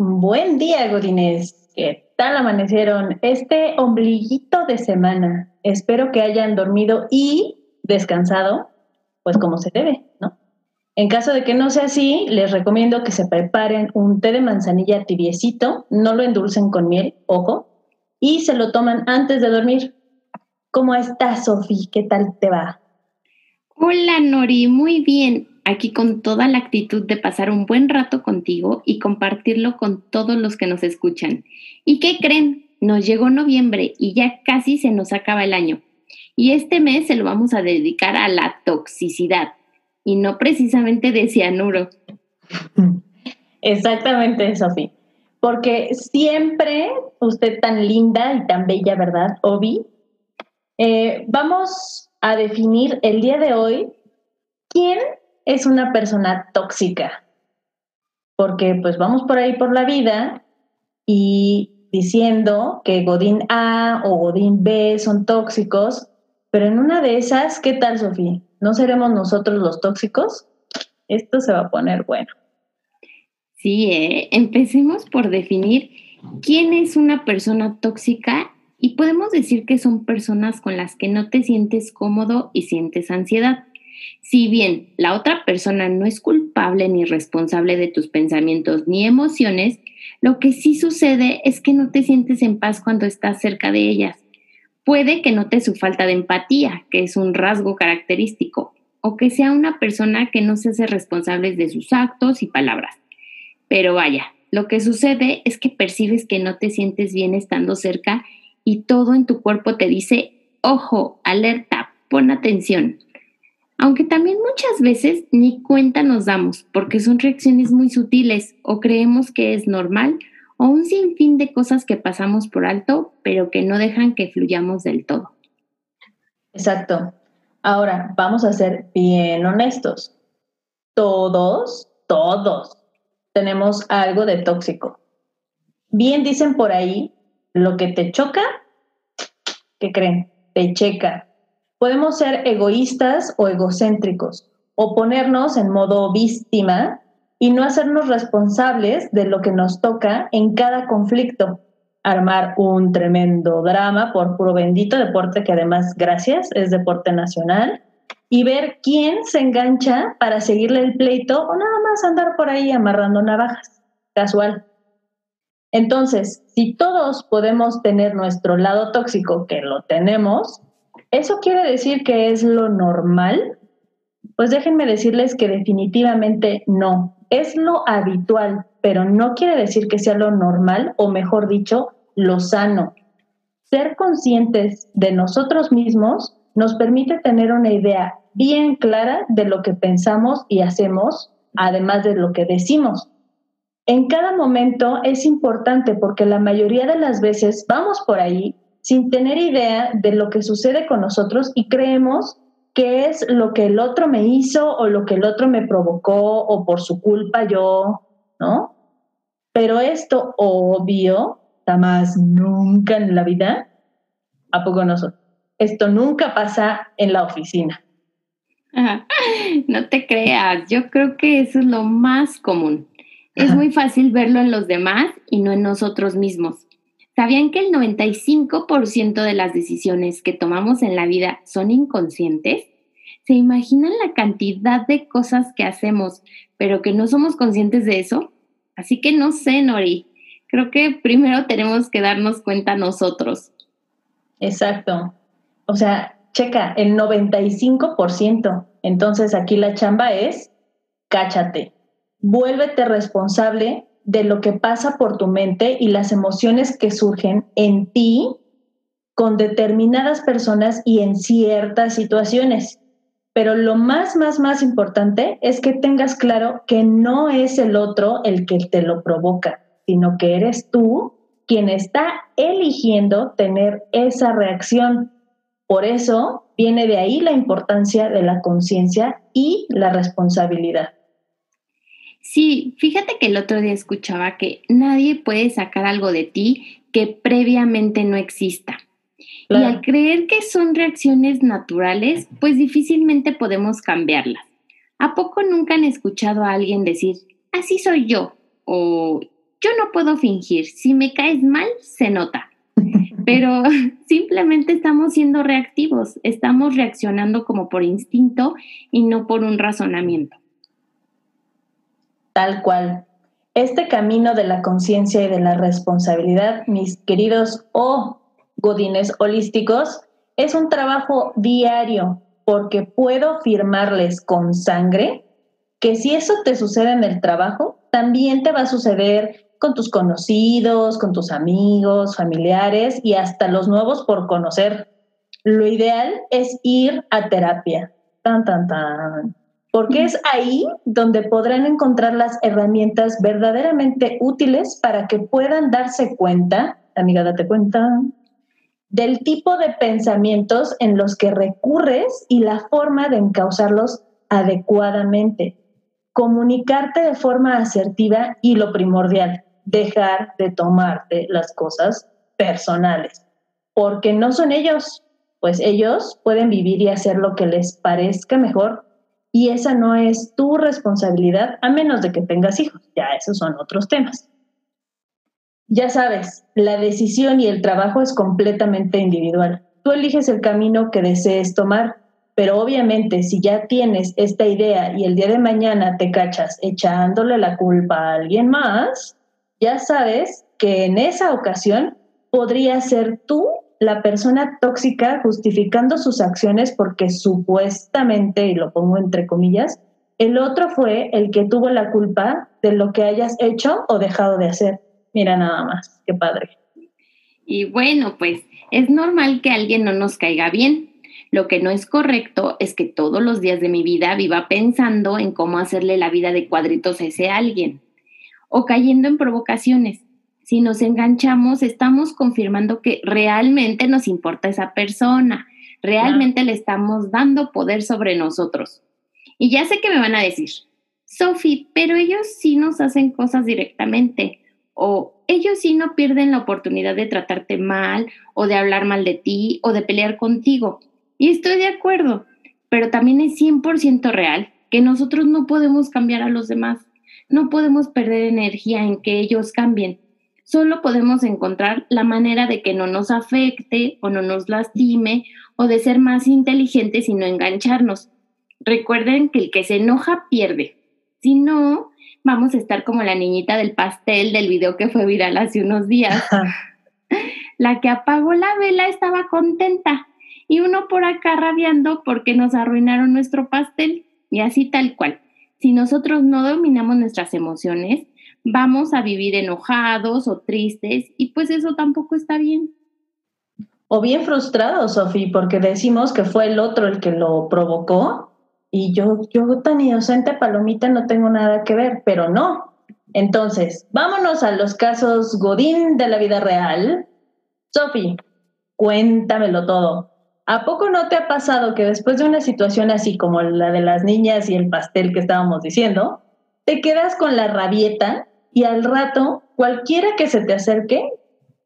Buen día, Godines. ¿Qué tal amanecieron este ombliguito de semana? Espero que hayan dormido y descansado, pues como se debe, ¿no? En caso de que no sea así, les recomiendo que se preparen un té de manzanilla tibiecito, no lo endulcen con miel, ojo, y se lo toman antes de dormir. ¿Cómo estás, Sofi? ¿Qué tal te va? Hola, Nori, muy bien. Aquí con toda la actitud de pasar un buen rato contigo y compartirlo con todos los que nos escuchan. ¿Y qué creen? Nos llegó noviembre y ya casi se nos acaba el año. Y este mes se lo vamos a dedicar a la toxicidad y no precisamente de cianuro. Exactamente, Sofi. Porque siempre usted tan linda y tan bella, ¿verdad, Obi? Eh, vamos a definir el día de hoy quién es una persona tóxica. Porque pues vamos por ahí por la vida y diciendo que Godín A o Godín B son tóxicos, pero en una de esas, ¿qué tal, Sofía? ¿No seremos nosotros los tóxicos? Esto se va a poner bueno. Sí, ¿eh? empecemos por definir quién es una persona tóxica y podemos decir que son personas con las que no te sientes cómodo y sientes ansiedad. Si bien la otra persona no es culpable ni responsable de tus pensamientos ni emociones, lo que sí sucede es que no te sientes en paz cuando estás cerca de ellas. Puede que note su falta de empatía, que es un rasgo característico, o que sea una persona que no se hace responsable de sus actos y palabras. Pero vaya, lo que sucede es que percibes que no te sientes bien estando cerca y todo en tu cuerpo te dice, ojo, alerta, pon atención. Aunque también muchas veces ni cuenta nos damos porque son reacciones muy sutiles o creemos que es normal o un sinfín de cosas que pasamos por alto pero que no dejan que fluyamos del todo. Exacto. Ahora, vamos a ser bien honestos. Todos, todos tenemos algo de tóxico. Bien dicen por ahí, lo que te choca, ¿qué creen? Te checa. Podemos ser egoístas o egocéntricos, o ponernos en modo víctima y no hacernos responsables de lo que nos toca en cada conflicto. Armar un tremendo drama por puro bendito deporte que además, gracias, es deporte nacional. Y ver quién se engancha para seguirle el pleito o nada más andar por ahí amarrando navajas. Casual. Entonces, si todos podemos tener nuestro lado tóxico, que lo tenemos, ¿Eso quiere decir que es lo normal? Pues déjenme decirles que definitivamente no. Es lo habitual, pero no quiere decir que sea lo normal o mejor dicho, lo sano. Ser conscientes de nosotros mismos nos permite tener una idea bien clara de lo que pensamos y hacemos, además de lo que decimos. En cada momento es importante porque la mayoría de las veces vamos por ahí sin tener idea de lo que sucede con nosotros y creemos que es lo que el otro me hizo o lo que el otro me provocó o por su culpa yo, ¿no? Pero esto obvio, más nunca en la vida, ¿a poco no Esto nunca pasa en la oficina. No te creas, yo creo que eso es lo más común. Es muy fácil verlo en los demás y no en nosotros mismos. ¿Sabían que el 95% de las decisiones que tomamos en la vida son inconscientes? ¿Se imaginan la cantidad de cosas que hacemos, pero que no somos conscientes de eso? Así que no sé, Nori. Creo que primero tenemos que darnos cuenta nosotros. Exacto. O sea, checa, el 95%. Entonces aquí la chamba es, cáchate, vuélvete responsable de lo que pasa por tu mente y las emociones que surgen en ti con determinadas personas y en ciertas situaciones. Pero lo más, más, más importante es que tengas claro que no es el otro el que te lo provoca, sino que eres tú quien está eligiendo tener esa reacción. Por eso viene de ahí la importancia de la conciencia y la responsabilidad. Sí, fíjate que el otro día escuchaba que nadie puede sacar algo de ti que previamente no exista. Y al creer que son reacciones naturales, pues difícilmente podemos cambiarlas. ¿A poco nunca han escuchado a alguien decir, así soy yo? O yo no puedo fingir, si me caes mal, se nota. Pero simplemente estamos siendo reactivos, estamos reaccionando como por instinto y no por un razonamiento. Tal cual. Este camino de la conciencia y de la responsabilidad, mis queridos o godines holísticos, es un trabajo diario porque puedo firmarles con sangre que si eso te sucede en el trabajo, también te va a suceder con tus conocidos, con tus amigos, familiares y hasta los nuevos por conocer. Lo ideal es ir a terapia. Tan, tan, tan. Porque es ahí donde podrán encontrar las herramientas verdaderamente útiles para que puedan darse cuenta, amiga, date cuenta, del tipo de pensamientos en los que recurres y la forma de encauzarlos adecuadamente. Comunicarte de forma asertiva y lo primordial, dejar de tomarte las cosas personales, porque no son ellos, pues ellos pueden vivir y hacer lo que les parezca mejor y esa no es tu responsabilidad a menos de que tengas hijos, ya esos son otros temas. Ya sabes, la decisión y el trabajo es completamente individual. Tú eliges el camino que desees tomar pero obviamente si ya tienes esta idea y el día de mañana te cachas echándole la culpa a alguien más, ya sabes que en esa ocasión podría ser tú la persona tóxica justificando sus acciones porque supuestamente, y lo pongo entre comillas, el otro fue el que tuvo la culpa de lo que hayas hecho o dejado de hacer. Mira nada más, qué padre. Y bueno, pues es normal que alguien no nos caiga bien, lo que no es correcto es que todos los días de mi vida viva pensando en cómo hacerle la vida de cuadritos a ese alguien o cayendo en provocaciones. Si nos enganchamos, estamos confirmando que realmente nos importa esa persona, realmente le estamos dando poder sobre nosotros. Y ya sé que me van a decir, Sophie, pero ellos sí nos hacen cosas directamente, o ellos sí no pierden la oportunidad de tratarte mal, o de hablar mal de ti, o de pelear contigo. Y estoy de acuerdo, pero también es 100% real que nosotros no podemos cambiar a los demás, no podemos perder energía en que ellos cambien. Solo podemos encontrar la manera de que no nos afecte o no nos lastime o de ser más inteligentes y no engancharnos. Recuerden que el que se enoja pierde. Si no, vamos a estar como la niñita del pastel del video que fue viral hace unos días. la que apagó la vela estaba contenta y uno por acá rabiando porque nos arruinaron nuestro pastel y así tal cual. Si nosotros no dominamos nuestras emociones, vamos a vivir enojados o tristes y pues eso tampoco está bien. O bien frustrados, Sofía, porque decimos que fue el otro el que lo provocó y yo, yo tan inocente, palomita, no tengo nada que ver, pero no. Entonces, vámonos a los casos Godín de la vida real. Sofi, cuéntamelo todo. ¿A poco no te ha pasado que después de una situación así como la de las niñas y el pastel que estábamos diciendo, te quedas con la rabieta y al rato cualquiera que se te acerque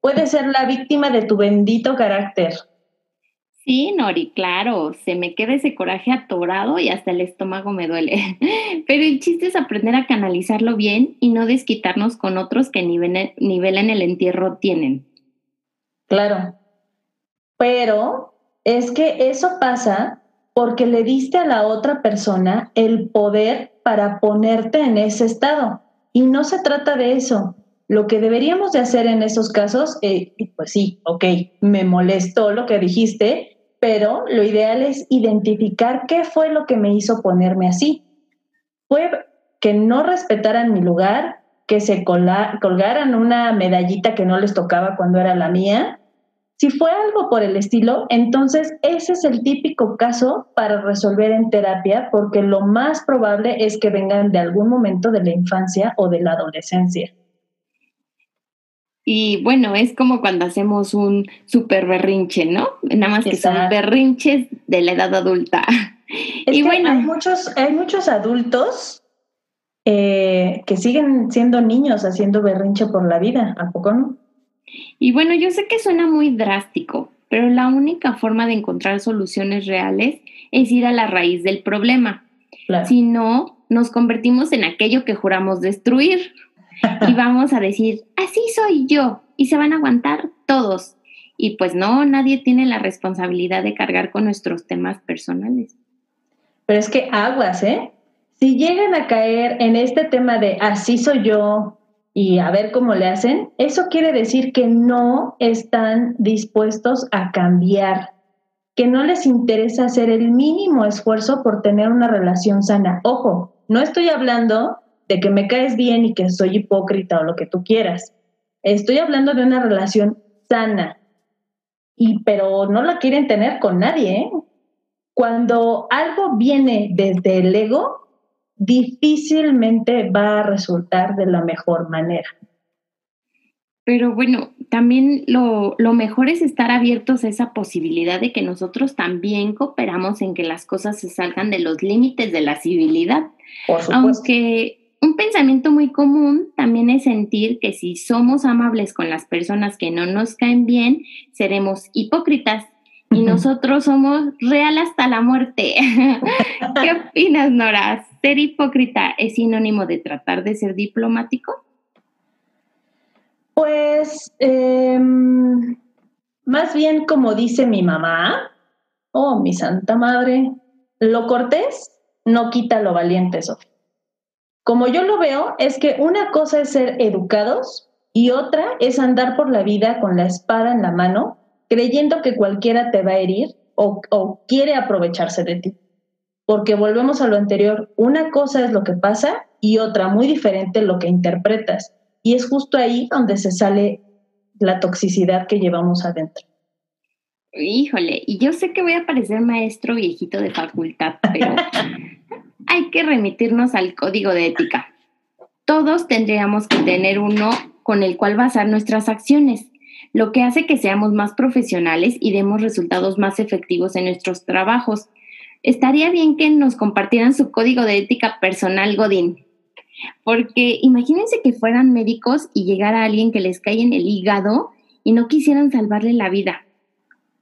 puede ser la víctima de tu bendito carácter? Sí, Nori, claro, se me queda ese coraje atorado y hasta el estómago me duele. Pero el chiste es aprender a canalizarlo bien y no desquitarnos con otros que nivel, en el entierro tienen. Claro, pero es que eso pasa porque le diste a la otra persona el poder para ponerte en ese estado. Y no se trata de eso. Lo que deberíamos de hacer en esos casos, eh, pues sí, ok, me molestó lo que dijiste, pero lo ideal es identificar qué fue lo que me hizo ponerme así. Fue que no respetaran mi lugar, que se colgaran una medallita que no les tocaba cuando era la mía, si fue algo por el estilo, entonces ese es el típico caso para resolver en terapia porque lo más probable es que vengan de algún momento de la infancia o de la adolescencia. Y bueno, es como cuando hacemos un super berrinche, ¿no? Nada más que son berrinches de la edad adulta. y bueno, hay muchos, hay muchos adultos eh, que siguen siendo niños haciendo berrinche por la vida, ¿a poco no? Y bueno, yo sé que suena muy drástico, pero la única forma de encontrar soluciones reales es ir a la raíz del problema. Si no, nos convertimos en aquello que juramos destruir. y vamos a decir, así soy yo, y se van a aguantar todos. Y pues no, nadie tiene la responsabilidad de cargar con nuestros temas personales. Pero es que aguas, ¿eh? Si llegan a caer en este tema de así soy yo y a ver cómo le hacen, eso quiere decir que no están dispuestos a cambiar, que no les interesa hacer el mínimo esfuerzo por tener una relación sana. Ojo, no estoy hablando de que me caes bien y que soy hipócrita o lo que tú quieras. Estoy hablando de una relación sana. Y pero no la quieren tener con nadie, ¿eh? Cuando algo viene desde el ego, difícilmente va a resultar de la mejor manera. Pero bueno, también lo, lo, mejor es estar abiertos a esa posibilidad de que nosotros también cooperamos en que las cosas se salgan de los límites de la civilidad. Aunque un pensamiento muy común también es sentir que si somos amables con las personas que no nos caen bien, seremos hipócritas y nosotros somos real hasta la muerte. ¿Qué opinas, Nora? ¿Ser hipócrita es sinónimo de tratar de ser diplomático? Pues, em, más bien como dice mi mamá, oh, mi santa madre, lo cortés no quita lo valiente, Sofía. Como yo lo veo, es que una cosa es ser educados y otra es andar por la vida con la espada en la mano, creyendo que cualquiera te va a herir o, o quiere aprovecharse de ti. Porque volvemos a lo anterior, una cosa es lo que pasa y otra muy diferente lo que interpretas. Y es justo ahí donde se sale la toxicidad que llevamos adentro. Híjole, y yo sé que voy a parecer maestro viejito de facultad, pero hay que remitirnos al código de ética. Todos tendríamos que tener uno con el cual basar nuestras acciones, lo que hace que seamos más profesionales y demos resultados más efectivos en nuestros trabajos. Estaría bien que nos compartieran su código de ética personal, Godín. Porque imagínense que fueran médicos y llegara alguien que les cae en el hígado y no quisieran salvarle la vida.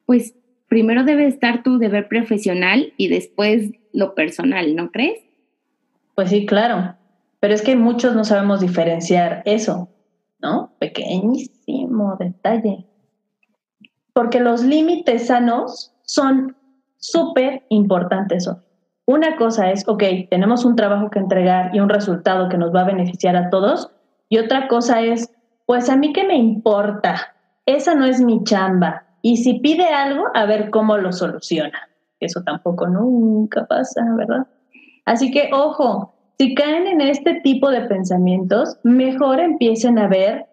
Pues primero debe estar tu deber profesional y después lo personal, ¿no crees? Pues sí, claro. Pero es que muchos no sabemos diferenciar eso, ¿no? Pequeñísimo detalle. Porque los límites sanos son súper importantes. Una cosa es, ok, tenemos un trabajo que entregar y un resultado que nos va a beneficiar a todos. Y otra cosa es, pues a mí qué me importa, esa no es mi chamba. Y si pide algo, a ver cómo lo soluciona. Eso tampoco nunca pasa, ¿verdad? Así que, ojo, si caen en este tipo de pensamientos, mejor empiecen a ver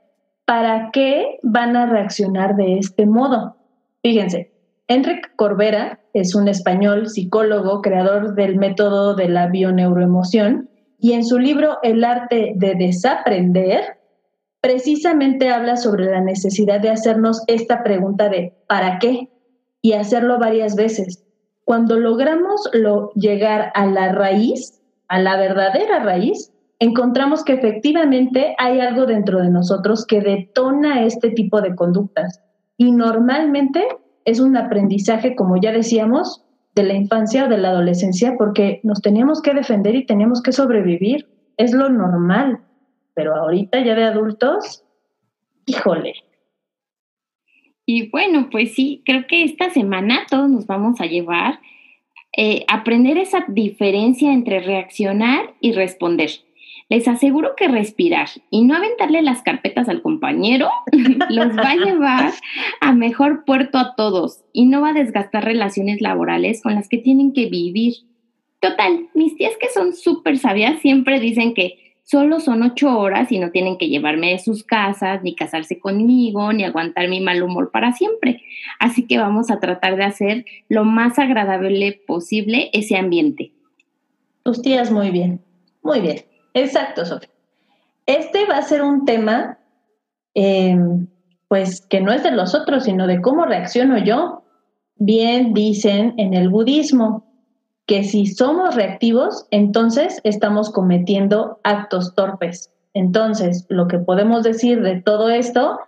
para qué van a reaccionar de este modo. Fíjense, Enrique Corbera es un español psicólogo, creador del método de la bioneuroemoción, y en su libro El arte de desaprender, precisamente habla sobre la necesidad de hacernos esta pregunta de ¿para qué? y hacerlo varias veces. Cuando logramos lo, llegar a la raíz, a la verdadera raíz, encontramos que efectivamente hay algo dentro de nosotros que detona este tipo de conductas. Y normalmente es un aprendizaje, como ya decíamos, de la infancia o de la adolescencia, porque nos teníamos que defender y teníamos que sobrevivir. Es lo normal. Pero ahorita ya de adultos, híjole. Y bueno, pues sí, creo que esta semana todos nos vamos a llevar eh, aprender esa diferencia entre reaccionar y responder. Les aseguro que respirar y no aventarle las carpetas al compañero los va a llevar a mejor puerto a todos y no va a desgastar relaciones laborales con las que tienen que vivir. Total, mis tías que son súper sabias siempre dicen que solo son ocho horas y no tienen que llevarme de sus casas, ni casarse conmigo, ni aguantar mi mal humor para siempre. Así que vamos a tratar de hacer lo más agradable posible ese ambiente. Tus tías muy bien, muy bien. Exacto, Sofía. Este va a ser un tema, em, pues, que no es de los otros, sino de cómo reacciono yo. Bien dicen en el budismo que si somos reactivos, entonces estamos cometiendo actos torpes. Entonces, lo que podemos decir de todo esto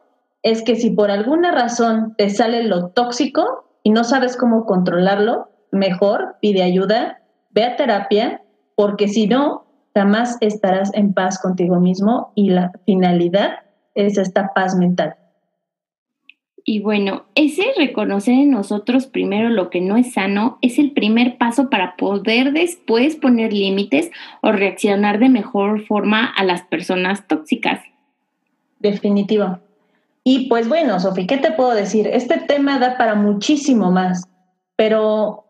es que si por alguna razón te sale lo tóxico y no sabes cómo controlarlo, mejor pide ayuda, ve a terapia, porque si no, jamás estarás en paz contigo mismo y la finalidad es esta paz mental. Y bueno, ese reconocer en nosotros primero lo que no es sano es el primer paso para poder después poner límites o reaccionar de mejor forma a las personas tóxicas. Definitivo. Y pues bueno, Sofi, ¿qué te puedo decir? Este tema da para muchísimo más, pero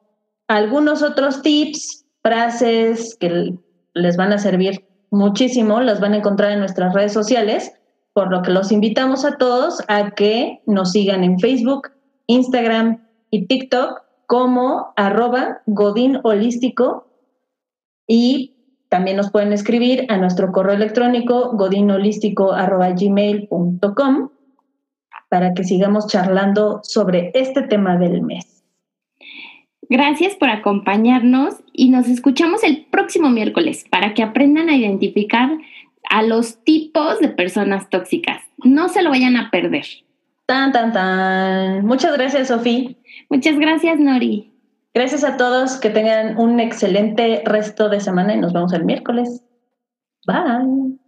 algunos otros tips, frases que les van a servir muchísimo, las van a encontrar en nuestras redes sociales por lo que los invitamos a todos a que nos sigan en Facebook, Instagram y TikTok como arroba Godín Holístico y también nos pueden escribir a nuestro correo electrónico godinholístico.gmail.com para que sigamos charlando sobre este tema del mes. Gracias por acompañarnos y nos escuchamos el próximo miércoles para que aprendan a identificar a los tipos de personas tóxicas. No se lo vayan a perder. Tan, tan, tan. Muchas gracias, Sofía. Muchas gracias, Nori. Gracias a todos, que tengan un excelente resto de semana y nos vemos el miércoles. Bye.